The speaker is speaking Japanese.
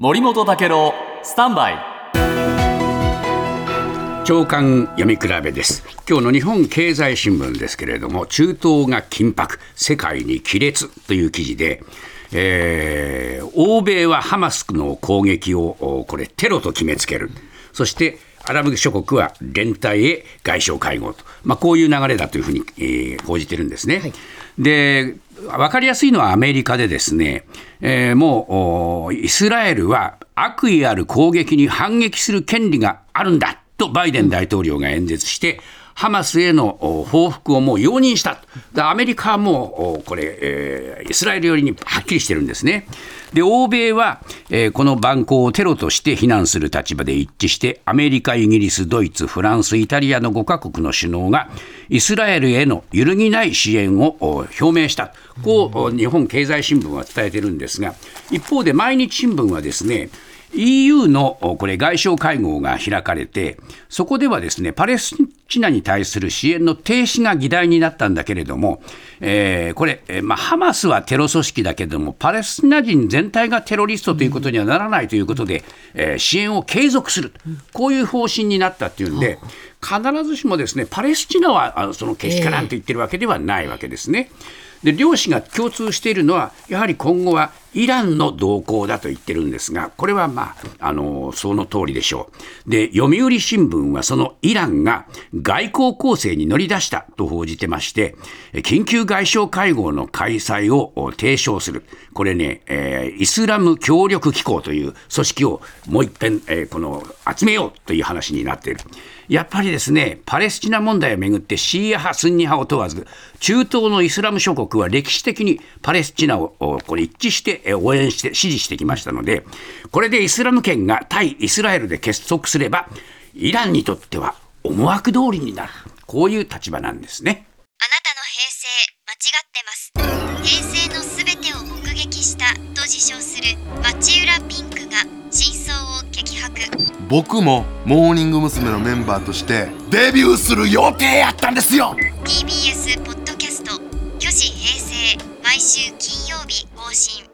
森本武郎スタンバイ。長官読み比べです。今日の日本経済新聞ですけれども中東が緊迫世界に亀裂という記事でえー、欧米はハマスの攻撃をこれテロと決めつける。そしてアラブ諸国は連帯へ外相会合と、まあ、こういう流れだというふうに、えー、報じてるんですね。はい、で分かりやすいのはアメリカでですね、えー、もうイスラエルは悪意ある攻撃に反撃する権利があるんだとバイデン大統領が演説して、ハマスへの報復をもう容認した、アメリカはもうこれ、イスラエル寄りにはっきりしてるんですね。で欧米は、この蛮行をテロとして非難する立場で一致して、アメリカ、イギリス、ドイツ、フランス、イタリアの5カ国の首脳が、イスラエルへの揺るぎない支援を表明した、こう日本経済新聞は伝えてるんですが、一方で毎日新聞はですね、EU のこれ外相会合が開かれて、そこではですねパレスチナに対する支援の停止が議題になったんだけれども、えー、これ、まあ、ハマスはテロ組織だけれども、パレスチナ人全体がテロリストということにはならないということで、えー、支援を継続する、こういう方針になったっていうんで、必ずしもですねパレスチナはあのそのけしからんと言ってるわけではないわけですね。で両氏が共通しているのはやはり今後はイランの動向だと言ってるんですがこれはまああのその通りでしょう。で読売新聞はそのイランが外交攻勢に乗り出したと報じてまして緊急外相会合の開催を提唱する。これね、えー、イスラム協力機構という組織をもう一遍、えー、この集めようという話になっている。やっぱりですねパレスチナ問題をめぐってシーア派スンニ派を問わず中東のイスラム諸国は歴史的にパレスチナをこれ一致して応援して支持してきましたので、これでイスラム圏が対イスラエルで結束すれば、イランにとっては思惑通りになる。こういう立場なんですね。あなたの平成間違ってます。平成のすべてを目撃したと自称する町浦ピンクが真相を激白。僕もモーニング娘。のメンバーとしてデビューする予定やったんですよ TBS ポッドキャスト「巨子平成」毎週金曜日更新